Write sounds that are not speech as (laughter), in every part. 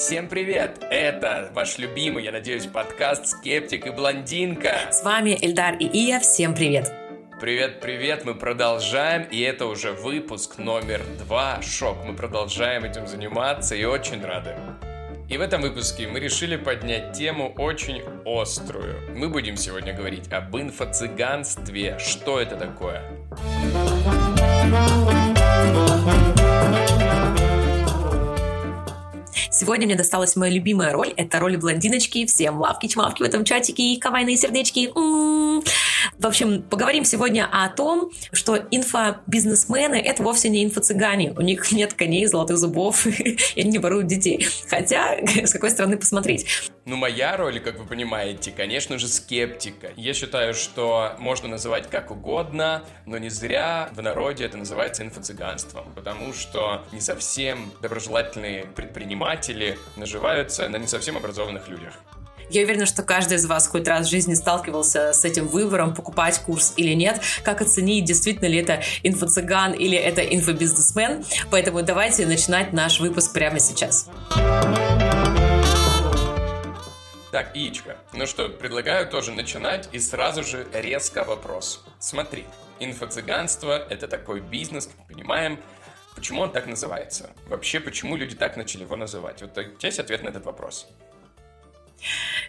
Всем привет! Это ваш любимый, я надеюсь, подкаст «Скептик и блондинка». С вами Эльдар и Ия. Всем привет! Привет, привет, мы продолжаем, и это уже выпуск номер два. Шок, мы продолжаем этим заниматься и очень рады. И в этом выпуске мы решили поднять тему очень острую. Мы будем сегодня говорить об инфо-цыганстве. Что это такое? Сегодня мне досталась моя любимая роль. Это роль блондиночки. Всем лавки-чмавки в этом чатике и кавайные сердечки. М-м-м. В общем, поговорим сегодня о том, что инфобизнесмены — это вовсе не инфо-цыгане. У них нет коней, золотых зубов, (laughs) и они не воруют детей. Хотя, (laughs) с какой стороны посмотреть. Ну, моя роль, как вы понимаете, конечно же, скептика. Я считаю, что можно называть как угодно, но не зря в народе это называется инфо-цыганством, потому что не совсем доброжелательные предприниматели наживаются на не совсем образованных людях. Я уверена, что каждый из вас хоть раз в жизни сталкивался с этим выбором, покупать курс или нет, как оценить, действительно ли это инфо-цыган или это инфобизнесмен. Поэтому давайте начинать наш выпуск прямо сейчас. Так, Яичко, ну что, предлагаю тоже начинать и сразу же резко вопрос. Смотри, инфо-цыганство – это такой бизнес, как понимаем, Почему он так называется? Вообще, почему люди так начали его называть? Вот у тебя есть ответ на этот вопрос?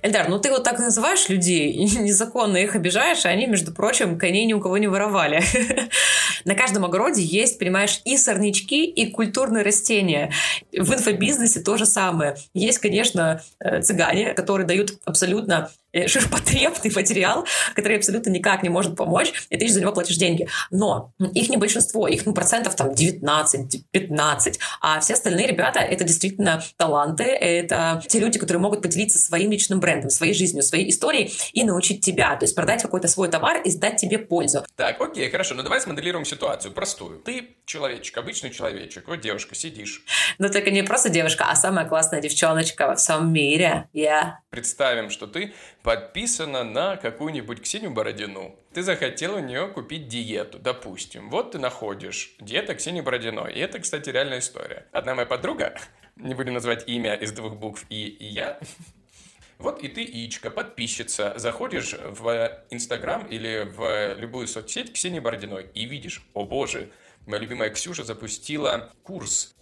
Эльдар, ну ты вот так называешь людей, (laughs) незаконно их обижаешь, а они, между прочим, коней ни у кого не воровали. (laughs) На каждом огороде есть, понимаешь, и сорнячки, и культурные растения. В инфобизнесе то же самое. Есть, конечно, э, цыгане, которые дают абсолютно Э, ширпотребный материал, который абсолютно никак не может помочь, и ты за него платишь деньги. Но их не большинство, их ну, процентов там 19-15, а все остальные ребята — это действительно таланты, это те люди, которые могут поделиться своим личным брендом, своей жизнью, своей историей и научить тебя, то есть продать какой-то свой товар и сдать тебе пользу. Так, окей, хорошо, ну давай смоделируем ситуацию простую. Ты человечек, обычный человечек, вот девушка, сидишь. Ну только не просто девушка, а самая классная девчоночка во всем мире. Я. Yeah. Представим, что ты подписана на какую-нибудь Ксению Бородину. Ты захотел у нее купить диету, допустим. Вот ты находишь диета Ксении Бородиной. И это, кстати, реальная история. Одна моя подруга, (laughs) не будем называть имя из двух букв И и Я, (laughs) вот и ты, Ичка, подписчица, заходишь в Инстаграм или в любую соцсеть Ксении Бородиной и видишь, о боже, моя любимая Ксюша запустила курс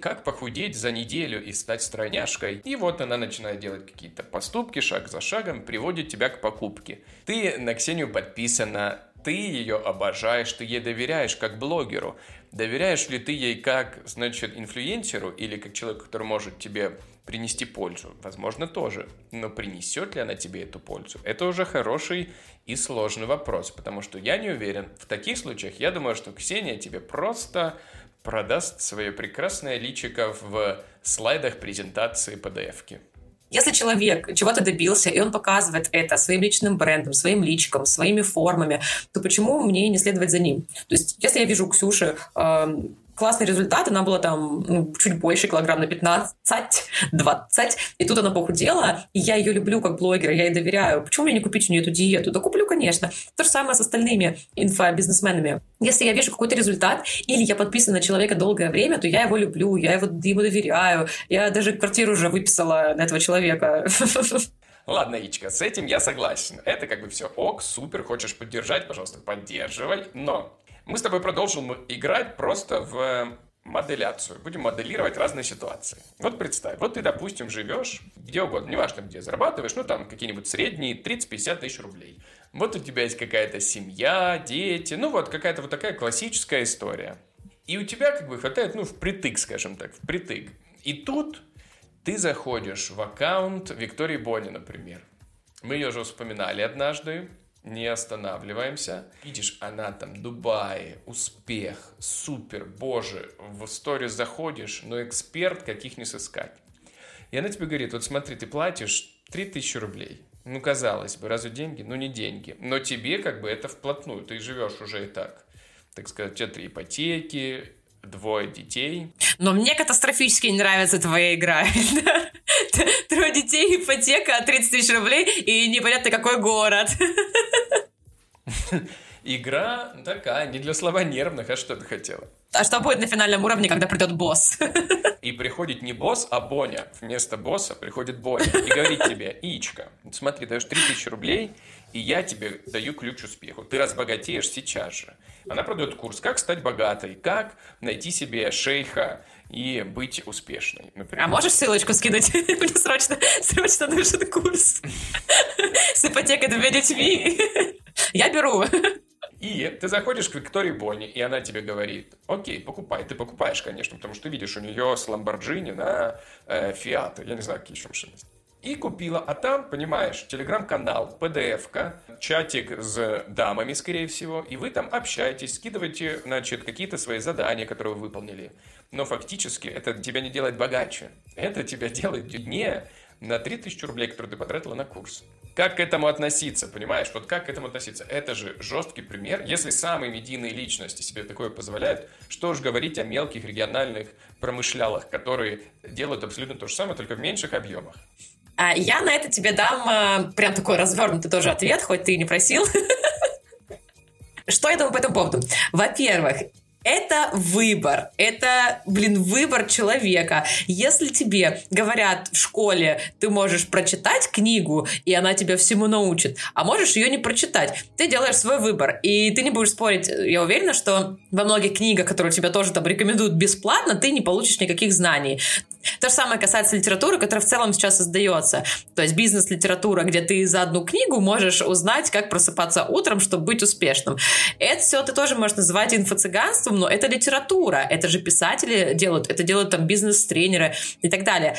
«Как похудеть за неделю и стать стройняшкой». И вот она начинает делать какие-то поступки, шаг за шагом, приводит тебя к покупке. Ты на Ксению подписана, ты ее обожаешь, ты ей доверяешь как блогеру. Доверяешь ли ты ей как, значит, инфлюенсеру или как человеку, который может тебе принести пользу? Возможно, тоже. Но принесет ли она тебе эту пользу? Это уже хороший и сложный вопрос, потому что я не уверен. В таких случаях я думаю, что Ксения тебе просто продаст свое прекрасное личико в слайдах презентации PDF-ки. Если человек чего-то добился, и он показывает это своим личным брендом, своим личиком, своими формами, то почему мне не следовать за ним? То есть, если я вижу Ксюши э, классный результат, она была там ну, чуть больше, килограмм на 15, 20, и тут она похудела, и я ее люблю как блогера, я ей доверяю. Почему мне не купить у нее эту диету? Да куплю, конечно. То же самое с остальными инфобизнесменами. Если я вижу какой-то результат, или я подписана на человека долгое время, то я его люблю, я его, ему доверяю. Я даже квартиру уже выписала на этого человека. Ладно, Ичка, с этим я согласен. Это как бы все ок, супер, хочешь поддержать, пожалуйста, поддерживай. Но мы с тобой продолжим играть просто в моделяцию. Будем моделировать разные ситуации. Вот представь, вот ты, допустим, живешь где угодно, неважно где, зарабатываешь, ну там какие-нибудь средние 30-50 тысяч рублей. Вот у тебя есть какая-то семья, дети, ну вот какая-то вот такая классическая история. И у тебя как бы хватает, ну, впритык, скажем так, впритык. И тут ты заходишь в аккаунт Виктории Бони, например. Мы ее уже вспоминали однажды не останавливаемся. Видишь, она там, Дубай, успех, супер, боже, в сторис заходишь, но эксперт каких не сыскать. И она тебе говорит, вот смотри, ты платишь 3000 рублей. Ну, казалось бы, разве деньги? Ну, не деньги. Но тебе как бы это вплотную, ты живешь уже и так. Так сказать, у тебя три ипотеки, двое детей. Но мне катастрофически не нравится твоя игра. (laughs) Трое детей, ипотека, 30 тысяч рублей и непонятно какой город. (laughs) (laughs) Игра такая, не для слабонервных, а что ты хотела? А что будет на финальном уровне, когда придет босс? (laughs) И приходит не босс, а Боня. Вместо босса приходит Боня и говорит тебе, Ичка, смотри, даешь 3000 рублей, и я тебе даю ключ успеху. Ты разбогатеешь сейчас же. Она продает курс «Как стать богатой», «Как найти себе шейха», и быть успешной. Например. А можешь ссылочку скинуть? (laughs) Мне срочно, срочно нужен курс с ипотекой двумя детьми. Я беру. И ты заходишь к Виктории Бонни, и она тебе говорит, окей, покупай. Ты покупаешь, конечно, потому что ты видишь у нее с Ламборджини на э. Я не знаю, какие еще машины. И купила, а там, понимаешь, телеграм-канал, PDF-ка, чатик с дамами, скорее всего, и вы там общаетесь, скидываете, значит, какие-то свои задания, которые вы выполнили. Но фактически это тебя не делает богаче. Это тебя делает не на 3000 рублей, которые ты потратила на курс. Как к этому относиться, понимаешь? Вот как к этому относиться? Это же жесткий пример. Если самые медийные личности себе такое позволяют, что уж говорить о мелких региональных промышлялах, которые делают абсолютно то же самое, только в меньших объемах. А я на это тебе дам а, прям такой развернутый тоже ответ, хоть ты и не просил. (laughs) Что я думаю по этому поводу? Во-первых, это выбор. Это, блин, выбор человека. Если тебе говорят в школе, ты можешь прочитать книгу, и она тебя всему научит, а можешь ее не прочитать, ты делаешь свой выбор. И ты не будешь спорить. Я уверена, что во многих книгах, которые тебе тоже там рекомендуют бесплатно, ты не получишь никаких знаний. То же самое касается литературы, которая в целом сейчас создается. То есть бизнес-литература, где ты за одну книгу можешь узнать, как просыпаться утром, чтобы быть успешным. Это все ты тоже можешь называть инфо-цыганством, но это литература. Это же писатели делают, это делают там бизнес-тренеры и так далее.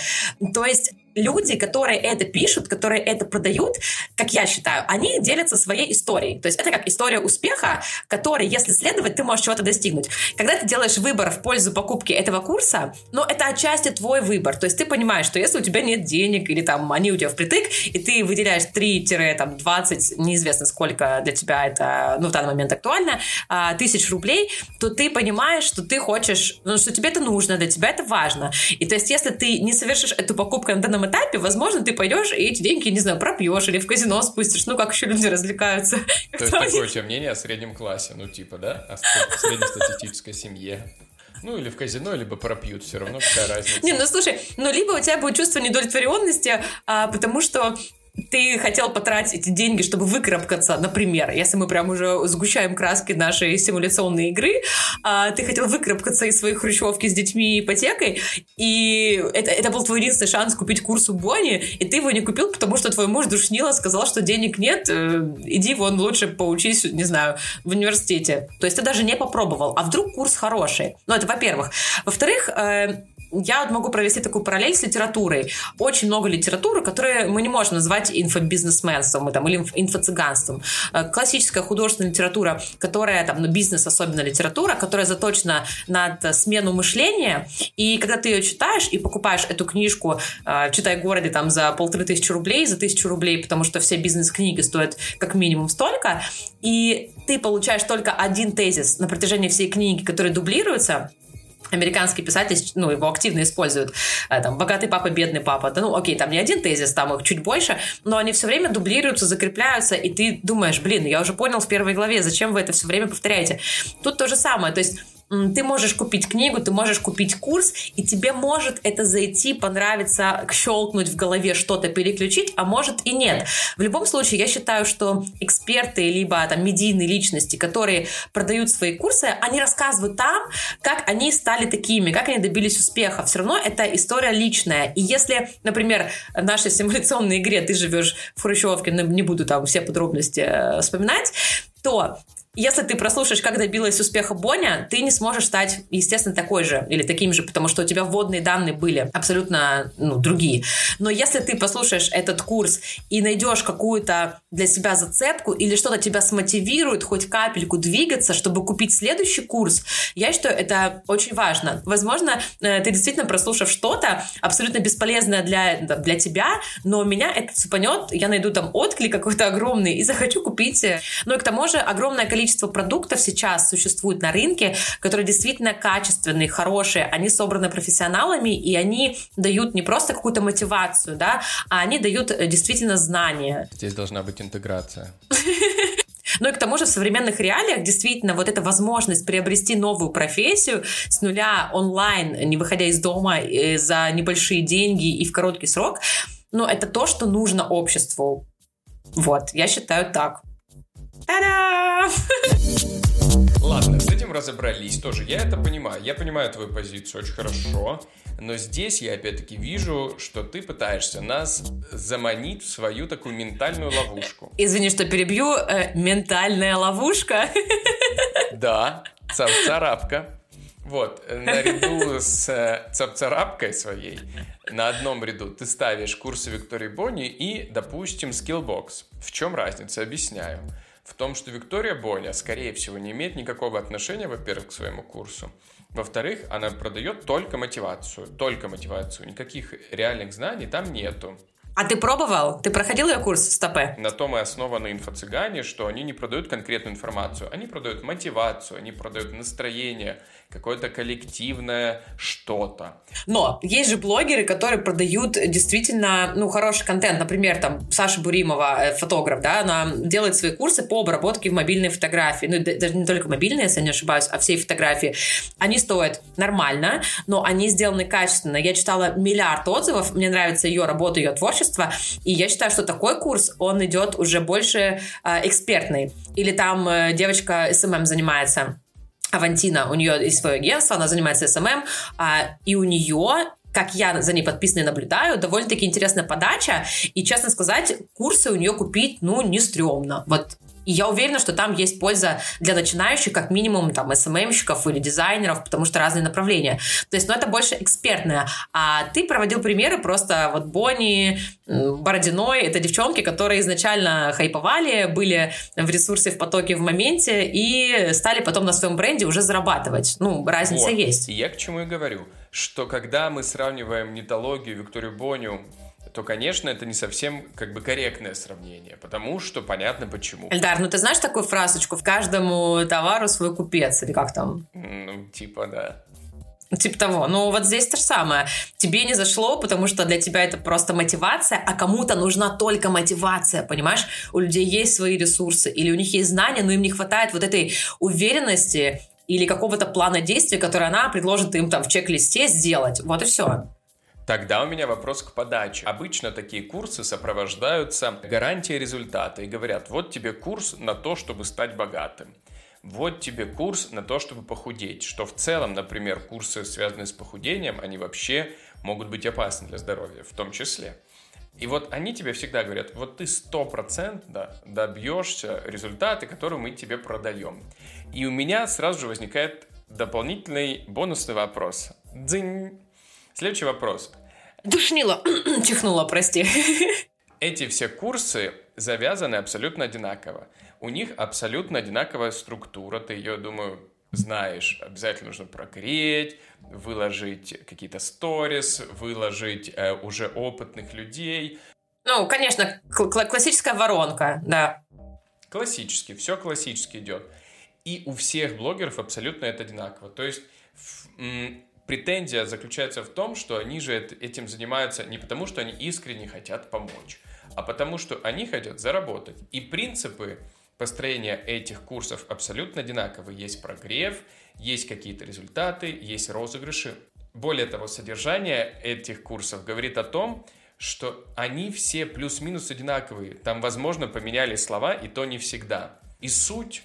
То есть люди, которые это пишут, которые это продают, как я считаю, они делятся своей историей. То есть это как история успеха, которой, если следовать, ты можешь чего-то достигнуть. Когда ты делаешь выбор в пользу покупки этого курса, ну, это отчасти твой выбор. То есть ты понимаешь, что если у тебя нет денег или там они у тебя впритык, и ты выделяешь 3-20, неизвестно сколько для тебя это, ну, в данный момент актуально, а, тысяч рублей, то ты понимаешь, что ты хочешь, ну, что тебе это нужно, для тебя это важно. И то есть если ты не совершишь эту покупку на данном этапе, возможно, ты пойдешь и эти деньги, не знаю, пропьешь или в казино спустишь. Ну, как еще люди развлекаются. (laughs) То есть такое у тебя мнение о среднем классе, ну, типа, да? О среднестатистической семье. Ну, или в казино, либо пропьют, все равно какая (laughs) разница. Не, ну слушай, ну либо у тебя будет чувство недовлетворенности, а, потому что ты хотел потратить деньги, чтобы выкарабкаться, например, если мы прям уже сгущаем краски нашей симуляционной игры, а, ты хотел выкарабкаться из своей хрущевки с детьми и ипотекой, и это, это был твой единственный шанс купить курс у Бонни, и ты его не купил, потому что твой муж душнило сказал, что денег нет, э, иди вон лучше поучись, не знаю, в университете. То есть ты даже не попробовал, а вдруг курс хороший. Ну, это во-первых. Во-вторых, э, я вот могу провести такую параллель с литературой. Очень много литературы, которые мы не можем назвать инфобизнесменством там, или инфо-цыганством. Э, классическая художественная литература, которая, там, ну, бизнес особенно литература, которая заточена над смену мышления, и когда ты ее читаешь и покупаешь эту книжку, э, читай городе там за полторы тысячи рублей, за тысячу рублей, потому что все бизнес-книги стоят как минимум столько, и ты получаешь только один тезис на протяжении всей книги, который дублируется, американский писатель, ну, его активно используют, э, там, богатый папа, бедный папа, да, ну, окей, там не один тезис, там их чуть больше, но они все время дублируются, закрепляются, и ты думаешь, блин, я уже понял в первой главе, зачем вы это все время повторяете? Тут то же самое, то есть ты можешь купить книгу, ты можешь купить курс, и тебе может это зайти, понравиться, щелкнуть в голове что-то, переключить, а может и нет. В любом случае, я считаю, что эксперты, либо там медийные личности, которые продают свои курсы, они рассказывают там, как они стали такими, как они добились успеха. Все равно это история личная. И если, например, в нашей симуляционной игре ты живешь в Хрущевке, не буду там все подробности э, вспоминать, то если ты прослушаешь, как добилась успеха Боня, ты не сможешь стать, естественно, такой же или таким же, потому что у тебя вводные данные были абсолютно ну, другие. Но если ты послушаешь этот курс и найдешь какую-то для себя зацепку или что-то тебя смотивирует хоть капельку двигаться, чтобы купить следующий курс, я считаю, это очень важно. Возможно, э, ты действительно, прослушав что-то абсолютно бесполезное для, для тебя, но меня это цепанет, я найду там отклик какой-то огромный и захочу купить. Ну и к тому же огромное количество количество продуктов сейчас существует на рынке, которые действительно качественные, хорошие, они собраны профессионалами, и они дают не просто какую-то мотивацию, да, а они дают э, действительно знания. Здесь должна быть интеграция. (laughs) Ну и к тому же в современных реалиях действительно вот эта возможность приобрести новую профессию с нуля онлайн, не выходя из дома э, за небольшие деньги и в короткий срок, ну это то, что нужно обществу. Вот, я считаю так. Та-дам! Ладно, с этим разобрались тоже. Я это понимаю. Я понимаю твою позицию очень хорошо. Но здесь я опять-таки вижу, что ты пытаешься нас заманить в свою такую ментальную ловушку. Извини, что перебью. Э, ментальная ловушка. Да, царапка. Вот, наряду с э, царапкой своей на одном ряду ты ставишь курсы Виктории Бонни и, допустим, Skillbox. В чем разница? Объясняю в том, что Виктория Боня, скорее всего, не имеет никакого отношения, во-первых, к своему курсу. Во-вторых, она продает только мотивацию, только мотивацию. Никаких реальных знаний там нету. А ты пробовал? Ты проходил ее курс в стопе? На том и основаны инфо-цыгане, что они не продают конкретную информацию, они продают мотивацию, они продают настроение, какое-то коллективное что-то. Но есть же блогеры, которые продают действительно, ну, хороший контент. Например, там, Саша Буримова, э, фотограф, да, она делает свои курсы по обработке в мобильной фотографии. Ну, даже не только мобильные, если я не ошибаюсь, а всей фотографии. Они стоят нормально, но они сделаны качественно. Я читала миллиард отзывов, мне нравится ее работа, ее творчество, и я считаю, что такой курс, он идет уже больше э, экспертный. Или там э, девочка SMM занимается Авантина, у нее есть свое агентство, она занимается SMM, а, и у нее как я за ней подписанной наблюдаю, довольно-таки интересная подача, и, честно сказать, курсы у нее купить, ну, не стрёмно. Вот и я уверена, что там есть польза для начинающих, как минимум, там, СММщиков или дизайнеров, потому что разные направления. То есть, ну, это больше экспертное. А ты проводил примеры просто вот Бонни, Бородиной, это девчонки, которые изначально хайповали, были в ресурсе в потоке в моменте и стали потом на своем бренде уже зарабатывать. Ну, разница вот. есть. Я к чему и говорю, что когда мы сравниваем нетологию Викторию Боню то, конечно, это не совсем как бы корректное сравнение, потому что понятно почему. Эльдар, ну ты знаешь такую фразочку «в каждому товару свой купец» или как там? Ну, типа, да. Типа того. Ну, вот здесь то же самое. Тебе не зашло, потому что для тебя это просто мотивация, а кому-то нужна только мотивация, понимаешь? У людей есть свои ресурсы, или у них есть знания, но им не хватает вот этой уверенности или какого-то плана действий, который она предложит им там в чек-листе сделать. Вот и все. Тогда у меня вопрос к подаче. Обычно такие курсы сопровождаются гарантией результата и говорят, вот тебе курс на то, чтобы стать богатым. Вот тебе курс на то, чтобы похудеть. Что в целом, например, курсы, связанные с похудением, они вообще могут быть опасны для здоровья, в том числе. И вот они тебе всегда говорят, вот ты сто процентов да, добьешься результата, который мы тебе продаем. И у меня сразу же возникает дополнительный бонусный вопрос. Дзынь. Следующий вопрос. Душнила, (clears throat) чихнула, прости. (laughs) Эти все курсы завязаны абсолютно одинаково. У них абсолютно одинаковая структура, ты ее, думаю, знаешь. Обязательно нужно прогреть, выложить какие-то сторис, выложить э, уже опытных людей. Ну, конечно, кл- классическая воронка, да. Классически, все классически идет. И у всех блогеров абсолютно это одинаково. То есть претензия заключается в том, что они же этим занимаются не потому, что они искренне хотят помочь, а потому что они хотят заработать. И принципы построения этих курсов абсолютно одинаковые. Есть прогрев, есть какие-то результаты, есть розыгрыши. Более того, содержание этих курсов говорит о том, что они все плюс-минус одинаковые. Там, возможно, поменяли слова, и то не всегда. И суть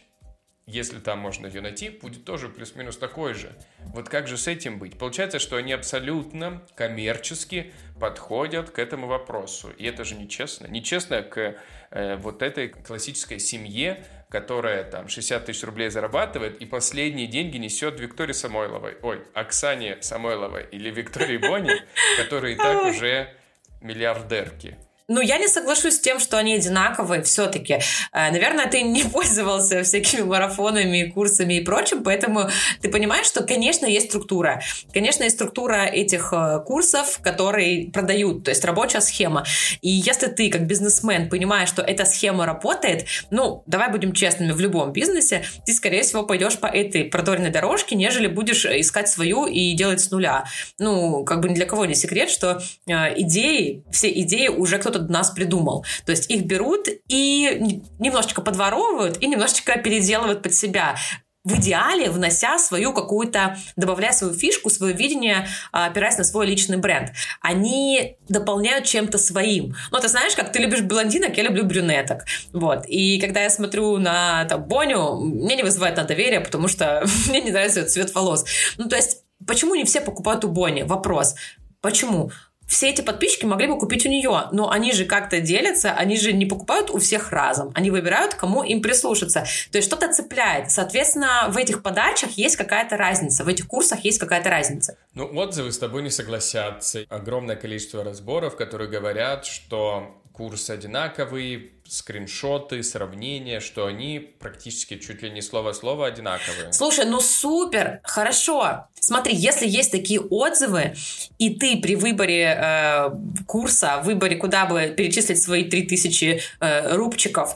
если там можно ее найти, будет тоже плюс-минус такой же. Вот как же с этим быть? Получается, что они абсолютно коммерчески подходят к этому вопросу. И это же нечестно. Нечестно к э, вот этой классической семье, которая там 60 тысяч рублей зарабатывает и последние деньги несет Виктории Самойловой. Ой, Оксане Самойловой или Виктории Бонни, (laughs) которые и так уже миллиардерки. Ну, я не соглашусь с тем, что они одинаковые все-таки. Э, наверное, ты не (laughs) пользовался всякими марафонами, курсами и прочим, поэтому ты понимаешь, что, конечно, есть структура. Конечно, есть структура этих э, курсов, которые продают, то есть рабочая схема. И если ты, как бизнесмен, понимаешь, что эта схема работает, ну, давай будем честными, в любом бизнесе ты, скорее всего, пойдешь по этой продоренной дорожке, нежели будешь искать свою и делать с нуля. Ну, как бы ни для кого не секрет, что э, идеи, все идеи уже кто кто-то нас придумал. То есть их берут и немножечко подворовывают и немножечко переделывают под себя в идеале внося свою какую-то, добавляя свою фишку, свое видение, а, опираясь на свой личный бренд. Они дополняют чем-то своим. Ну, ты знаешь, как ты любишь блондинок, я люблю брюнеток. Вот. И когда я смотрю на там, Боню, мне не вызывает на доверие, потому что (laughs) мне не нравится цвет волос. Ну, то есть, почему не все покупают у Бони? Вопрос. Почему? Все эти подписчики могли бы купить у нее, но они же как-то делятся, они же не покупают у всех разом, они выбирают, кому им прислушаться. То есть что-то цепляет. Соответственно, в этих подачах есть какая-то разница, в этих курсах есть какая-то разница. Ну, отзывы с тобой не согласятся. Огромное количество разборов, которые говорят, что курс одинаковый, скриншоты, сравнения, что они практически чуть ли не слово-слово одинаковые. Слушай, ну супер, хорошо. Смотри, если есть такие отзывы, и ты при выборе э, курса, выборе, куда бы перечислить свои 3000 э, рубчиков,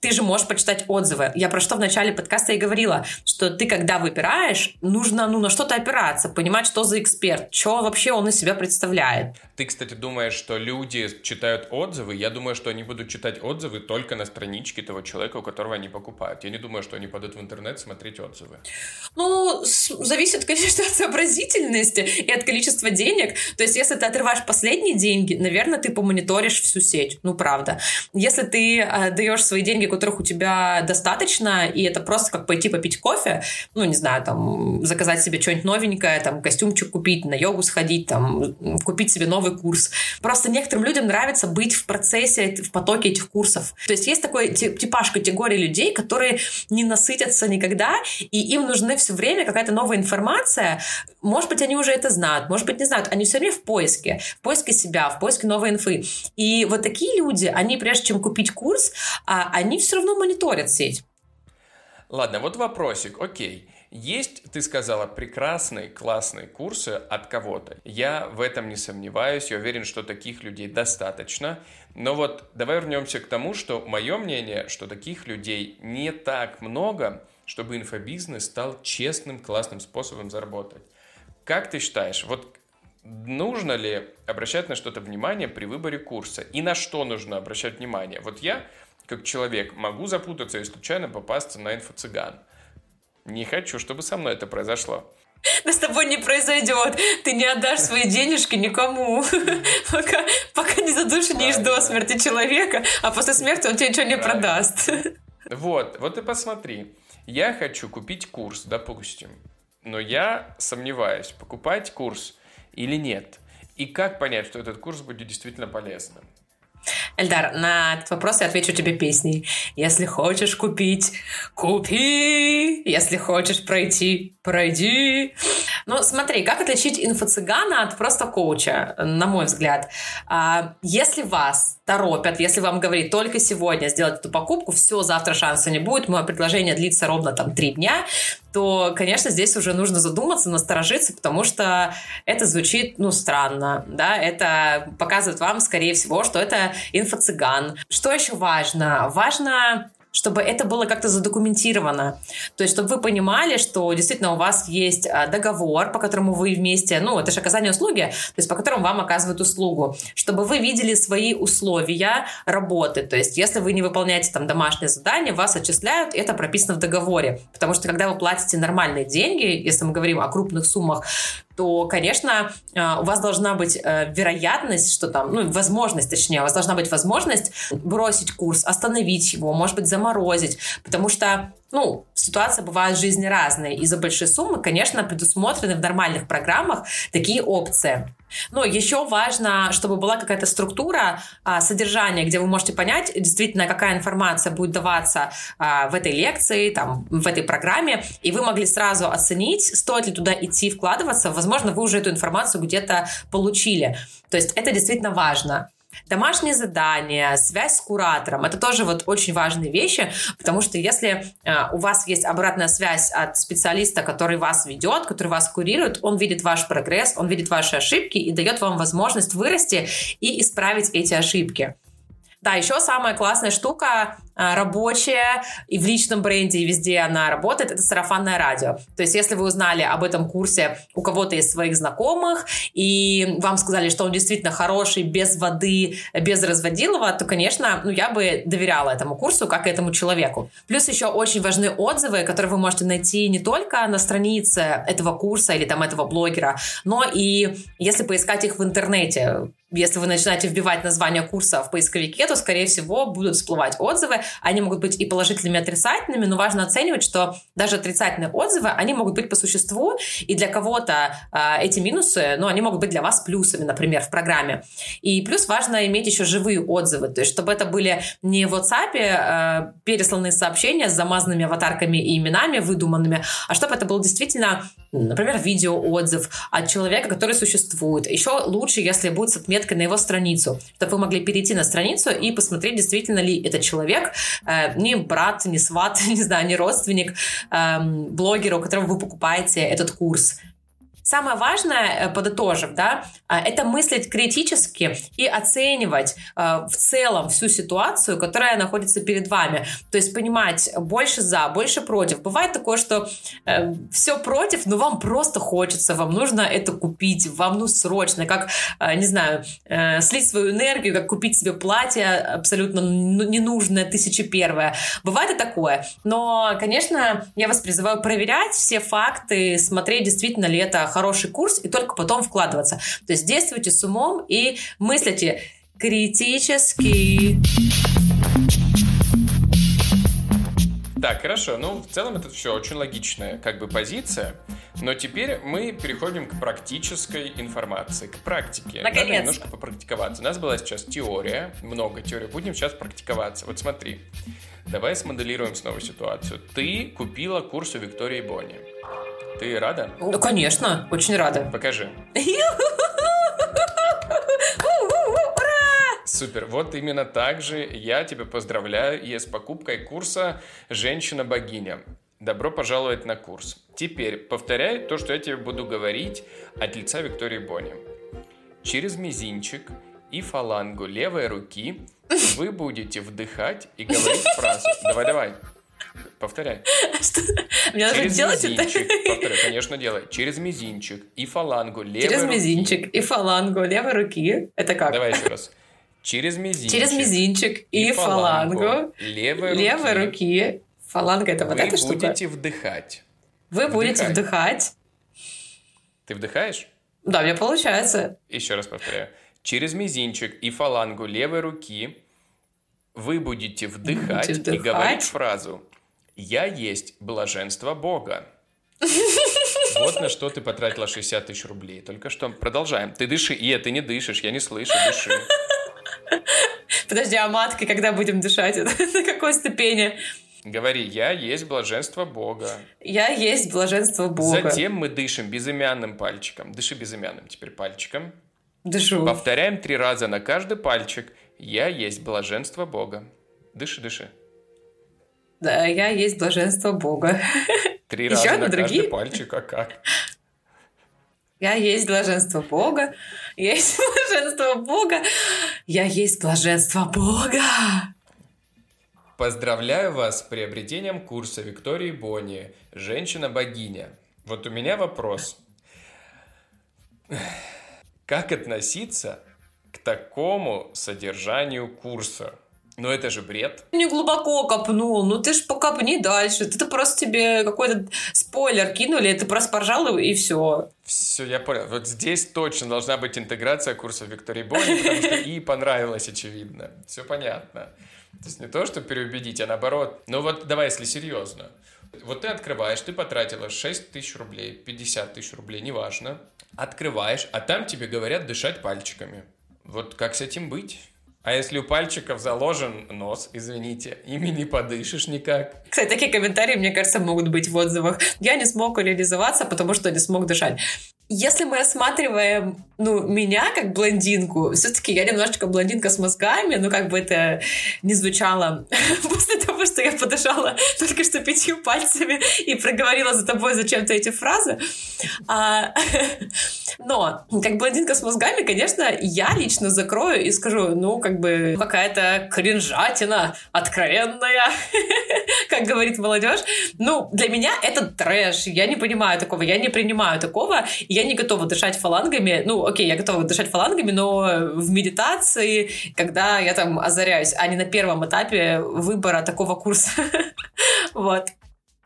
ты же можешь почитать отзывы. Я про что в начале подкаста и говорила, что ты, когда выбираешь, нужно ну, на что-то опираться, понимать, что за эксперт, что вообще он из себя представляет. Ты, кстати, думаешь, что люди читают отзывы? Я думаю, что они будут читать отзывы только на страничке того человека, у которого они покупают. Я не думаю, что они пойдут в интернет смотреть отзывы. Ну, зависит, конечно, от сообразительности и от количества денег. То есть, если ты отрываешь последние деньги, наверное, ты помониторишь всю сеть. Ну, правда. Если ты э, даешь свои деньги которых у тебя достаточно, и это просто как пойти попить кофе, ну, не знаю, там, заказать себе что-нибудь новенькое, там, костюмчик купить, на йогу сходить, там, купить себе новый курс. Просто некоторым людям нравится быть в процессе, в потоке этих курсов. То есть есть такой типаж категории людей, которые не насытятся никогда, и им нужны все время какая-то новая информация. Может быть, они уже это знают, может быть, не знают. Они все время в поиске, в поиске себя, в поиске новой инфы. И вот такие люди, они, прежде чем купить курс, а, они все равно мониторят сеть. Ладно, вот вопросик. Окей. Есть, ты сказала, прекрасные, классные курсы от кого-то. Я в этом не сомневаюсь, я уверен, что таких людей достаточно. Но вот давай вернемся к тому, что мое мнение, что таких людей не так много, чтобы инфобизнес стал честным, классным способом заработать. Как ты считаешь, вот нужно ли обращать на что-то внимание при выборе курса? И на что нужно обращать внимание? Вот я как человек, могу запутаться и случайно попасться на инфо-цыган. Не хочу, чтобы со мной это произошло. Да с тобой не произойдет. Ты не отдашь свои денежки никому, (laughs) пока, пока не задушнишь до смерти человека, а после смерти он тебе ничего не продаст. (laughs) Вот, вот и посмотри. Я хочу купить курс, допустим, но я сомневаюсь, покупать курс или нет. И как понять, что этот курс будет действительно полезным? Эльдар, на этот вопрос я отвечу тебе песней. Если хочешь купить, купи. Если хочешь пройти, пройди. Ну, смотри, как отличить инфо-цыгана от просто коуча, на мой взгляд. А, если вас торопят, если вам говорит только сегодня сделать эту покупку, все, завтра шанса не будет, мое предложение длится ровно там три дня, то, конечно, здесь уже нужно задуматься, насторожиться, потому что это звучит, ну, странно, да, это показывает вам, скорее всего, что это инфо-цыган. Что еще важно? Важно чтобы это было как-то задокументировано. То есть, чтобы вы понимали, что действительно у вас есть а, договор, по которому вы вместе, ну, это же оказание услуги, то есть по которому вам оказывают услугу, чтобы вы видели свои условия работы. То есть, если вы не выполняете там домашнее задание, вас отчисляют, это прописано в договоре. Потому что когда вы платите нормальные деньги, если мы говорим о крупных суммах, то, конечно, а, у вас должна быть э, вероятность, что там, ну, возможность, точнее, у вас должна быть возможность бросить курс, остановить его, может быть, заморозить, потому что ну, ситуация бывает в жизни разные. И за большие суммы, конечно, предусмотрены в нормальных программах такие опции. Но еще важно, чтобы была какая-то структура а, содержания, где вы можете понять действительно, какая информация будет даваться а, в этой лекции, там, в этой программе, и вы могли сразу оценить, стоит ли туда идти, вкладываться. Возможно, вы уже эту информацию где-то получили. То есть это действительно важно. Домашние задания, связь с куратором, это тоже вот очень важные вещи, потому что если э, у вас есть обратная связь от специалиста, который вас ведет, который вас курирует, он видит ваш прогресс, он видит ваши ошибки и дает вам возможность вырасти и исправить эти ошибки. Да, еще самая классная штука а, рабочая и в личном бренде, и везде она работает, это сарафанное радио. То есть, если вы узнали об этом курсе у кого-то из своих знакомых, и вам сказали, что он действительно хороший, без воды, без разводилова, то, конечно, ну, я бы доверяла этому курсу, как и этому человеку. Плюс еще очень важны отзывы, которые вы можете найти не только на странице этого курса или там этого блогера, но и если поискать их в интернете если вы начинаете вбивать название курса в поисковике, то, скорее всего, будут всплывать отзывы. Они могут быть и положительными, и отрицательными, но важно оценивать, что даже отрицательные отзывы, они могут быть по существу, и для кого-то э, эти минусы, ну, они могут быть для вас плюсами, например, в программе. И плюс важно иметь еще живые отзывы, то есть чтобы это были не в WhatsApp э, пересланные сообщения с замазанными аватарками и именами выдуманными, а чтобы это был действительно, например, видеоотзыв от человека, который существует. Еще лучше, если будет с отметкой меткой на его страницу, чтобы вы могли перейти на страницу и посмотреть, действительно ли этот человек э, не брат, не сват, (laughs) не знаю, не родственник э, блогера, у которого вы покупаете этот курс. Самое важное, э, подытожив, да, а, это мыслить критически и оценивать э, в целом всю ситуацию, которая находится перед вами. То есть понимать больше за, больше против. Бывает такое, что э, все против, но вам просто хочется, вам нужно это купить, вам ну срочно, как, не знаю, слить свою энергию, как купить себе платье абсолютно ну, ненужное, тысяча первое. Бывает и такое. Но, конечно, я вас призываю проверять все факты, смотреть, действительно ли это хороший курс и только потом вкладываться. То есть действуйте с умом и мыслите критически. Так, хорошо. Ну, в целом это все очень логичная как бы позиция. Но теперь мы переходим к практической информации, к практике. Наконец. Надо немножко попрактиковаться. У нас была сейчас теория, много теории. Будем сейчас практиковаться. Вот смотри. Давай смоделируем снова ситуацию. Ты купила курс у Виктории Бонни. Ты рада? Ну, конечно, очень рада. Покажи. Супер. Вот именно так же я тебя поздравляю и с покупкой курса «Женщина-богиня». Добро пожаловать на курс. Теперь повторяй то, что я тебе буду говорить от лица Виктории Бони. Через мизинчик и фалангу левой руки вы будете вдыхать и говорить фразу. Давай-давай. Повторяй. (laughs) Что? Мне нужно делать это? (laughs) Повторяй, конечно, делай. Через мизинчик и фалангу левой Через руки. мизинчик и фалангу левой руки. Это как? Давай еще раз. Через мизинчик. Через мизинчик и, фалангу, левой, левой руки. руки. Фаланга это вот Вы эта штука. будете вдыхать. Вы будете вдыхать. Ты вдыхаешь? Да, мне получается. Еще раз повторяю. Через мизинчик и фалангу левой руки вы будете вдыхать, Будете и вдыхать. говорить фразу «Я есть блаженство Бога». Вот на что ты потратила 60 тысяч рублей. Только что продолжаем. Ты дыши. И ты не дышишь, я не слышу, дыши. Подожди, а маткой когда будем дышать? (laughs) На какой ступени? Говори, я есть блаженство Бога. Я есть блаженство Бога. Затем мы дышим безымянным пальчиком. Дыши безымянным теперь пальчиком. Дышу. Повторяем три раза на каждый пальчик. Я есть блаженство Бога. Дыши, дыши. Да, я есть блаженство Бога. Три Еще раза на другие? каждый пальчик, а как? Я есть блаженство Бога. Я есть (laughs) блаженство Бога. Я есть блаженство Бога. Поздравляю вас с приобретением курса Виктории Бони «Женщина-богиня». Вот у меня вопрос. Как относиться к такому содержанию курса? Ну это же бред. Не глубоко копнул, ну ты ж покопни дальше. Это просто тебе какой-то спойлер кинули, ты просто поржал и все. Все, я понял. Вот здесь точно должна быть интеграция курса Виктории Бони, потому что и понравилось, очевидно. Все понятно. То есть не то, что переубедить, а наоборот. Ну вот давай, если серьезно. Вот ты открываешь, ты потратила 6 тысяч рублей, 50 тысяч рублей, неважно. Открываешь, а там тебе говорят дышать пальчиками. Вот как с этим быть? А если у пальчиков заложен нос, извините, ими не подышишь никак. Кстати, такие комментарии, мне кажется, могут быть в отзывах. Я не смог реализоваться, потому что не смог дышать. Если мы рассматриваем, ну, меня как блондинку, все-таки я немножечко блондинка с мозгами, ну, как бы это не звучало (laughs) после того, что я подышала только что пятью пальцами и проговорила за тобой зачем-то эти фразы. А, (laughs) Но, как блондинка с мозгами, конечно, я лично закрою и скажу, ну, как бы, какая-то кринжатина откровенная, (laughs) как говорит молодежь. Ну, для меня это трэш. Я не понимаю такого, я не принимаю такого, я не готова дышать фалангами. Ну, окей, я готова дышать фалангами, но в медитации, когда я там озаряюсь, а не на первом этапе выбора такого курса. (laughs) Вот.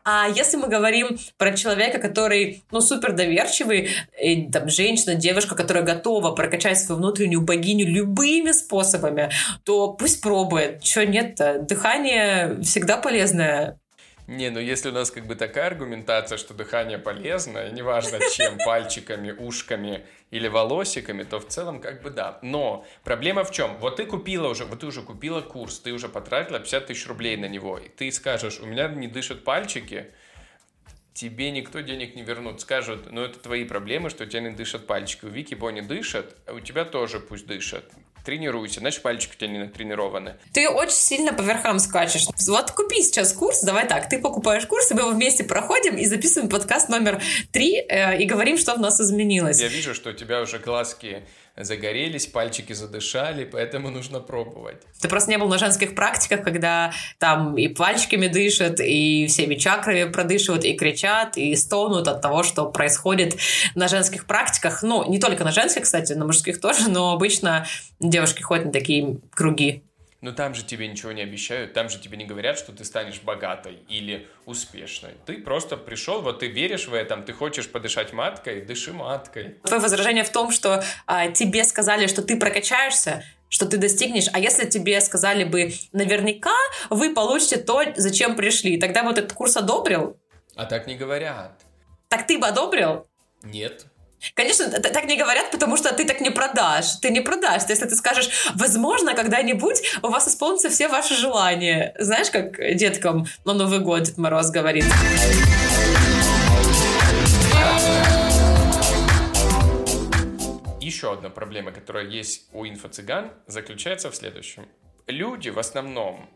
А если мы говорим про человека, который, ну, супер доверчивый, и, там, женщина, девушка, которая готова прокачать свою внутреннюю богиню любыми способами, то пусть пробует. Чего нет-то? Дыхание всегда полезное. Не, ну если у нас как бы такая аргументация, что дыхание полезно, и неважно чем, (laughs) пальчиками, ушками или волосиками, то в целом как бы да. Но проблема в чем? Вот ты купила уже, вот ты уже купила курс, ты уже потратила 50 тысяч рублей на него, и ты скажешь, у меня не дышат пальчики, тебе никто денег не вернут. Скажут, ну это твои проблемы, что у тебя не дышат пальчики. У Вики Бонни дышат, а у тебя тоже пусть дышат. Тренируйся, значит, пальчики у тебя не натренированы. Ты очень сильно по верхам скачешь. Вот купи сейчас курс, давай так, ты покупаешь курс, и мы его вместе проходим и записываем подкаст номер три э, и говорим, что в нас изменилось. Я вижу, что у тебя уже глазки загорелись, пальчики задышали, поэтому нужно пробовать. Ты просто не был на женских практиках, когда там и пальчиками дышат, и всеми чакрами продышивают, и кричат, и стонут от того, что происходит на женских практиках. Ну, не только на женских, кстати, на мужских тоже, но обычно девушки ходят на такие круги. Но там же тебе ничего не обещают, там же тебе не говорят, что ты станешь богатой или успешной. Ты просто пришел, вот ты веришь в этом, ты хочешь подышать маткой, дыши маткой. Твое возражение в том, что а, тебе сказали, что ты прокачаешься, что ты достигнешь, а если тебе сказали бы, наверняка вы получите то, зачем пришли, тогда вот этот курс одобрил? А так не говорят. Так ты бы одобрил? Нет. Конечно, так не говорят, потому что ты так не продашь. Ты не продашь. Если ты скажешь, возможно, когда-нибудь у вас исполнятся все ваши желания. Знаешь, как деткам на Новый год Дед Мороз говорит. Еще одна проблема, которая есть у инфо-цыган, заключается в следующем. Люди в основном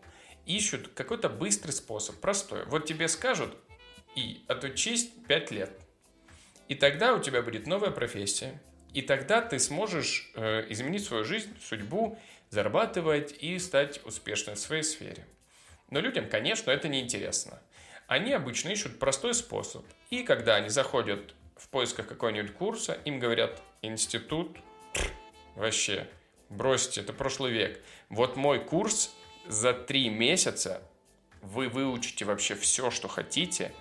ищут какой-то быстрый способ, простой. Вот тебе скажут, и отучись 5 лет – и тогда у тебя будет новая профессия. И тогда ты сможешь э, изменить свою жизнь, судьбу, зарабатывать и стать успешным в своей сфере. Но людям, конечно, это не интересно. Они обычно ищут простой способ. И когда они заходят в поисках какого-нибудь курса, им говорят, институт, вообще, бросьте, это прошлый век. Вот мой курс за три месяца вы выучите вообще все, что хотите,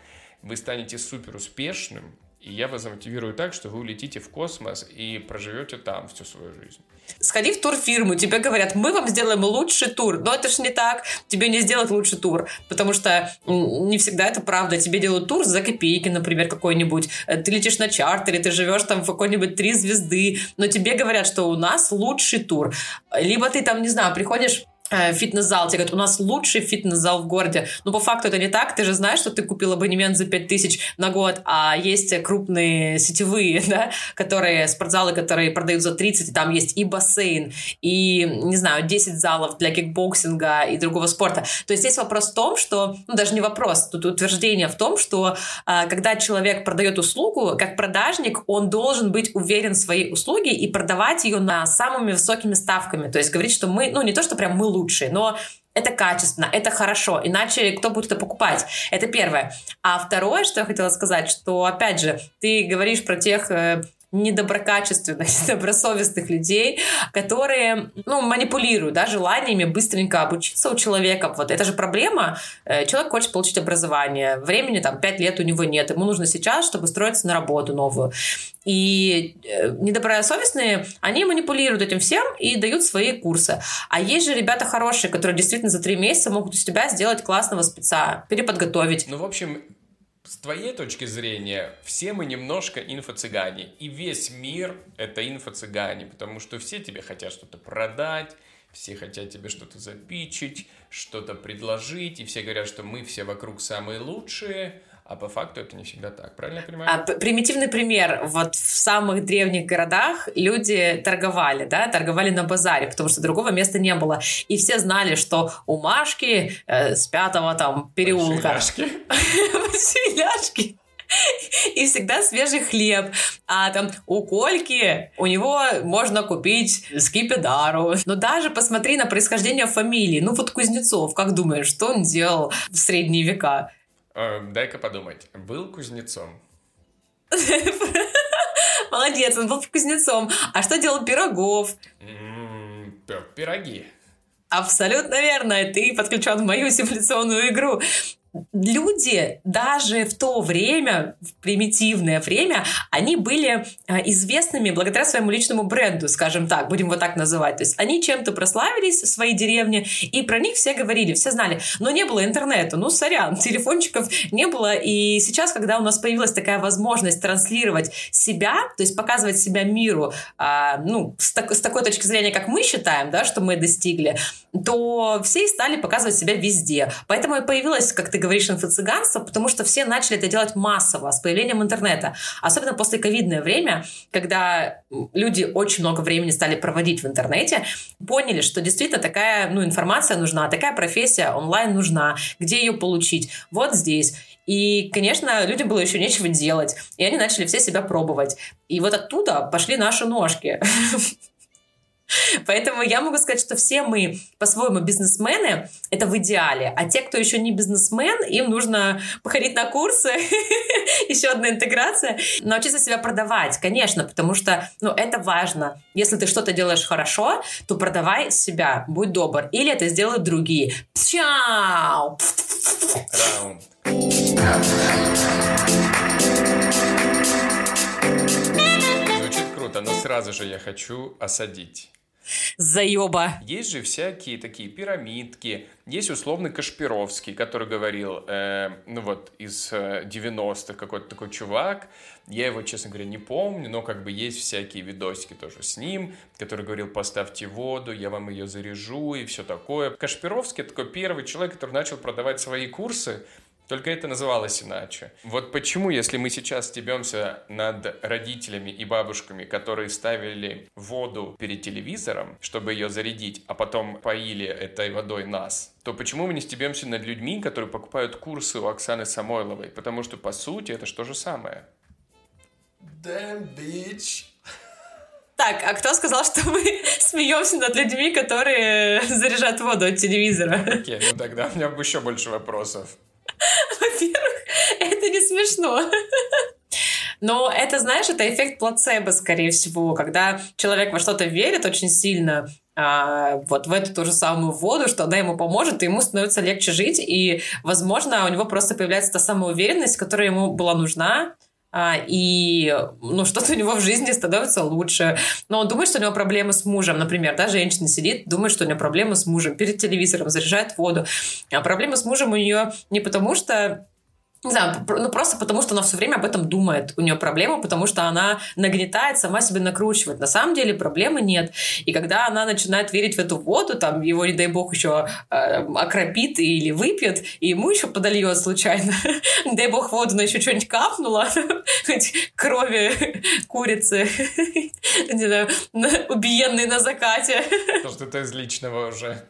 вы станете супер успешным, и я вас замотивирую так, что вы улетите в космос и проживете там всю свою жизнь. Сходи в турфирму, тебе говорят, мы вам сделаем лучший тур. Но это ж не так, тебе не сделать лучший тур, потому что не всегда это правда. Тебе делают тур за копейки, например, какой-нибудь. Э, ты летишь на чартере, ты живешь там в какой-нибудь три звезды, но тебе говорят, что у нас лучший тур. Либо ты там, не знаю, приходишь фитнес-зал, тебе говорят, у нас лучший фитнес-зал в городе. Но по факту это не так, ты же знаешь, что ты купил абонемент за 5000 на год, а есть крупные сетевые, (laughs) да, которые, спортзалы, которые продают за 30, и там есть и бассейн, и, не знаю, 10 залов для кикбоксинга и другого спорта. То есть здесь вопрос в том, что, ну даже не вопрос, тут утверждение в том, что а, когда человек продает услугу, как продажник, он должен быть уверен в своей услуге и продавать ее на самыми высокими ставками. То есть говорить, что мы, ну не то, что прям мы лучшие, но это качественно, это хорошо, иначе кто будет это покупать? Это первое. А второе, что я хотела сказать, что, опять же, ты говоришь про тех э, недоброкачественных, (laughs) недобросовестных людей, которые, ну, манипулируют, да, желаниями быстренько обучиться у человека. Вот это же проблема. Э, человек хочет получить образование. Времени там 5 лет у него нет. Ему нужно сейчас, чтобы устроиться на работу новую. И э, недобросовестные, они манипулируют этим всем и дают свои курсы. А есть же ребята хорошие, которые действительно за три месяца могут из тебя сделать классного спеца, переподготовить. Ну, в общем, с твоей точки зрения, все мы немножко инфо-цыгане. И весь мир — это инфо-цыгане, потому что все тебе хотят что-то продать, все хотят тебе что-то запичить, что-то предложить, и все говорят, что мы все вокруг самые лучшие, а по факту это не всегда так, правильно я понимаю? А, примитивный пример. Вот в самых древних городах люди торговали, да, торговали на базаре, потому что другого места не было. И все знали, что у Машки э, с пятого там переулка... Большие ляжки. (laughs) и всегда свежий хлеб. А там у Кольки у него можно купить скипидару. Но даже посмотри на происхождение фамилии. Ну вот Кузнецов, как думаешь, что он делал в средние века? Э, дай-ка подумать. Был кузнецом. (laughs) Молодец, он был кузнецом. А что делал Пирогов? Пироги. Абсолютно верно. Ты подключен в мою симуляционную игру люди даже в то время, в примитивное время, они были а, известными благодаря своему личному бренду, скажем так, будем вот так называть. То есть они чем-то прославились в своей деревне, и про них все говорили, все знали. Но не было интернета, ну, сорян, (laughs) телефончиков не было. И сейчас, когда у нас появилась такая возможность транслировать себя, то есть показывать себя миру, а, ну, с, так, с такой точки зрения, как мы считаем, да, что мы достигли, то все и стали показывать себя везде. Поэтому и появилась, как ты говоришь, инфо-цыганство, потому что все начали это делать массово с появлением интернета. Особенно после ковидное время, когда люди очень много времени стали проводить в интернете, поняли, что действительно такая ну, информация нужна, такая профессия онлайн нужна, где ее получить? Вот здесь. И, конечно, людям было еще нечего делать. И они начали все себя пробовать. И вот оттуда пошли наши ножки. (laughs) Поэтому я могу сказать, что все мы по-своему бизнесмены, это в идеале. А те, кто еще не бизнесмен, им нужно походить на курсы, (laughs) еще одна интеграция, научиться себя продавать, конечно, потому что ну, это важно. Если ты что-то делаешь хорошо, то продавай себя, будь добр. Или это сделают другие. Чау! Звучит круто, но сразу же я хочу осадить. Заеба. Есть же всякие такие пирамидки. Есть условный Кашпировский, который говорил, э, ну вот, из 90-х э, какой-то такой чувак. Я его, честно говоря, не помню, но как бы есть всякие видосики тоже с ним, который говорил, поставьте воду, я вам ее заряжу и все такое. Кашпировский такой первый человек, который начал продавать свои курсы только это называлось иначе. Вот почему, если мы сейчас стебемся над родителями и бабушками, которые ставили воду перед телевизором, чтобы ее зарядить, а потом поили этой водой нас, то почему мы не стебемся над людьми, которые покупают курсы у Оксаны Самойловой? Потому что, по сути, это что же самое. Damn, bitch. Так, а кто сказал, что мы (laughs) смеемся над людьми, которые (laughs) заряжают воду от телевизора? Окей, ну тогда у меня еще больше вопросов. (laughs) Это не смешно. Но это, знаешь, это эффект плацебо, скорее всего, когда человек во что-то верит очень сильно, а, вот в эту ту же самую воду, что она ему поможет, и ему становится легче жить, и, возможно, у него просто появляется та самая уверенность, которая ему была нужна, а, и ну, что-то у него в жизни становится лучше. Но он думает, что у него проблемы с мужем. Например, да, женщина сидит, думает, что у нее проблемы с мужем, перед телевизором заряжает воду. А проблема с мужем у нее не потому, что не знаю, ну просто потому, что она все время об этом думает. У нее проблема, потому что она нагнетает, сама себе накручивает. На самом деле проблемы нет. И когда она начинает верить в эту воду, там его, не дай бог, еще э, окропит или выпьет, и ему еще подольет случайно, (laughs) не дай бог воду, но еще что-нибудь капнуло, (laughs) крови (laughs) курицы, не знаю, убиенной на закате. Что-то из личного уже.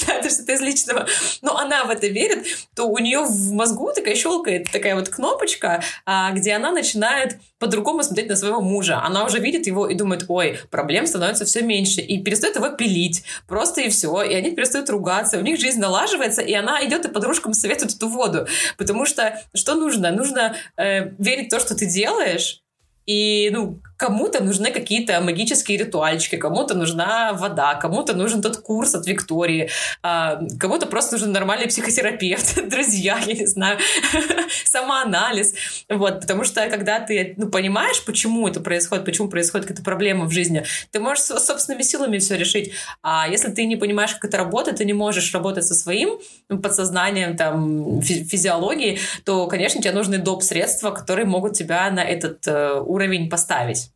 (laughs) да, это что-то из личного. Но она в это верит, то у нее в мозгу такая щелкает такая вот кнопочка, а, где она начинает по-другому смотреть на своего мужа. Она уже видит его и думает, ой, проблем становится все меньше. И перестает его пилить. Просто и все. И они перестают ругаться. У них жизнь налаживается, и она идет и подружкам советует эту воду. Потому что что нужно? Нужно э, верить в то, что ты делаешь, и, ну, кому-то нужны какие-то магические ритуальчики, кому-то нужна вода, кому-то нужен тот курс от Виктории, а, кому-то просто нужен нормальный психотерапевт, (laughs) друзья, я не знаю, (laughs) самоанализ. Вот, потому что когда ты ну, понимаешь, почему это происходит, почему происходит какая-то проблема в жизни, ты можешь собственными силами все решить. А если ты не понимаешь, как это работает, ты не можешь работать со своим подсознанием, там, физиологией, то, конечно, тебе нужны доп. средства, которые могут тебя на этот э, уровень поставить.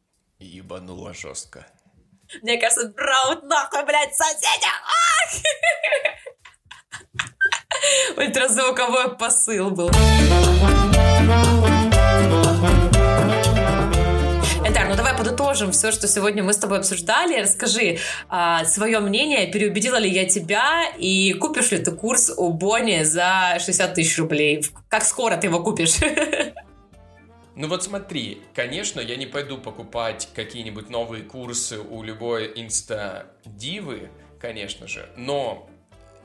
Ебануло жестко. Мне кажется, Браут нахуй, блядь, соседи! Ультразвуковой посыл был. Эльдар, ну давай подытожим все, что сегодня мы с тобой обсуждали. Расскажи а, свое мнение, переубедила ли я тебя, и купишь ли ты курс у Бонни за 60 тысяч рублей? Как скоро ты его купишь? (laughs) Ну вот смотри, конечно, я не пойду покупать какие-нибудь новые курсы у любой инста-дивы, конечно же, но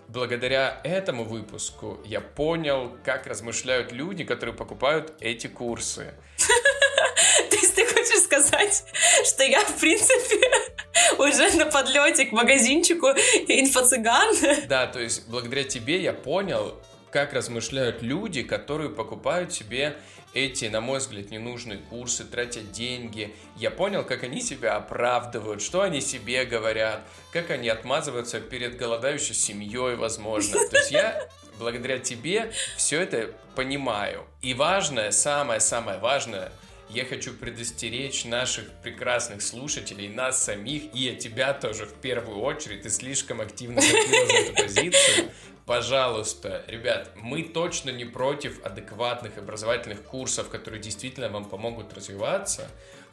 благодаря этому выпуску я понял, как размышляют люди, которые покупают эти курсы. (laughs) То есть ты хочешь сказать, что я, в принципе, (laughs) уже на подлете к магазинчику инфо-цыган? Да, то есть благодаря тебе я понял, как размышляют люди, которые покупают себе эти, на мой взгляд, ненужные курсы, тратят деньги. Я понял, как они себя оправдывают, что они себе говорят, как они отмазываются перед голодающей семьей, возможно. То есть я благодаря тебе все это понимаю. И важное, самое-самое важное, я хочу предостеречь наших прекрасных слушателей, нас самих, и тебя тоже в первую очередь. Ты слишком активно закрыл за эту позицию. Пожалуйста, ребят, мы точно не против адекватных образовательных курсов, которые действительно вам помогут развиваться,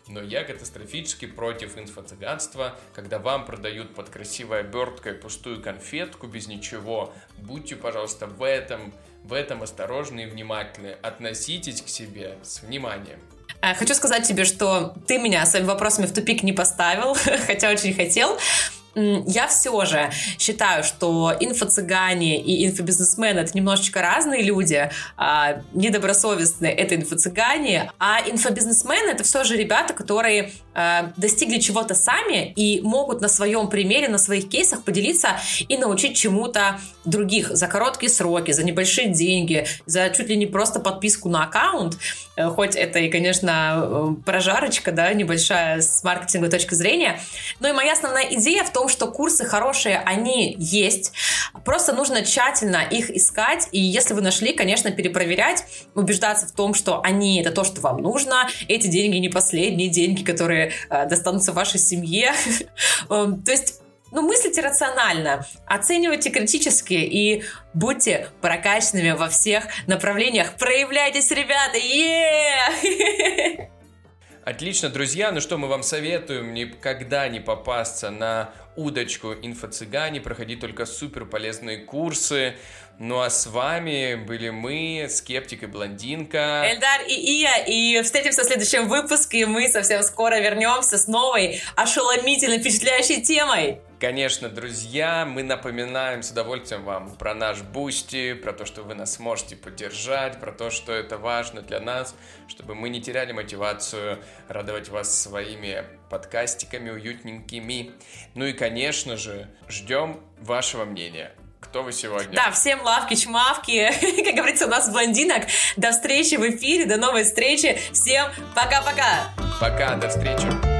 но я катастрофически против инфо-цыганства, когда вам продают под красивой оберткой пустую конфетку без ничего. Будьте, пожалуйста, в этом, в этом осторожны и внимательны. Относитесь к себе с вниманием. Э, хочу сказать тебе, что ты меня своими вопросами в тупик не поставил, (laughs) хотя очень хотел я все же считаю, что инфо-цыгане и инфобизнесмены это немножечко разные люди. А, недобросовестные это инфо-цыгане, а инфобизнесмены это все же ребята, которые а, достигли чего-то сами и могут на своем примере, на своих кейсах поделиться и научить чему-то других за короткие сроки, за небольшие деньги, за чуть ли не просто подписку на аккаунт. Э, хоть это и, конечно, э, прожарочка, да, небольшая с маркетинговой точки зрения. Но и моя основная идея в том, том, что курсы хорошие, они есть. Просто нужно тщательно их искать. И если вы нашли, конечно, перепроверять, убеждаться в том, что они это то, что вам нужно. Эти деньги не последние деньги, которые э, достанутся вашей семье. (laughs) Эм, то есть ну, мыслите рационально, оценивайте критически и будьте прокачанными во всех направлениях. Проявляйтесь, ребята! е (laughs) Отлично, друзья. Ну что, мы вам советуем никогда не попасться на удочку инфо-цыгане, проходить только супер полезные курсы. Ну а с вами были мы, Скептик и Блондинка. Эльдар и Ия, и встретимся в следующем выпуске, и мы совсем скоро вернемся с новой ошеломительно впечатляющей темой. Конечно, друзья, мы напоминаем с удовольствием вам про наш Boosty, про то, что вы нас можете поддержать, про то, что это важно для нас, чтобы мы не теряли мотивацию радовать вас своими подкастиками уютненькими. Ну и, конечно же, ждем вашего мнения. Кто вы сегодня? Да, всем лавки-чмавки. (laughs) Как говорится у нас блондинок. До встречи в эфире, до новой встречи. Всем пока-пока. Пока, до встречи.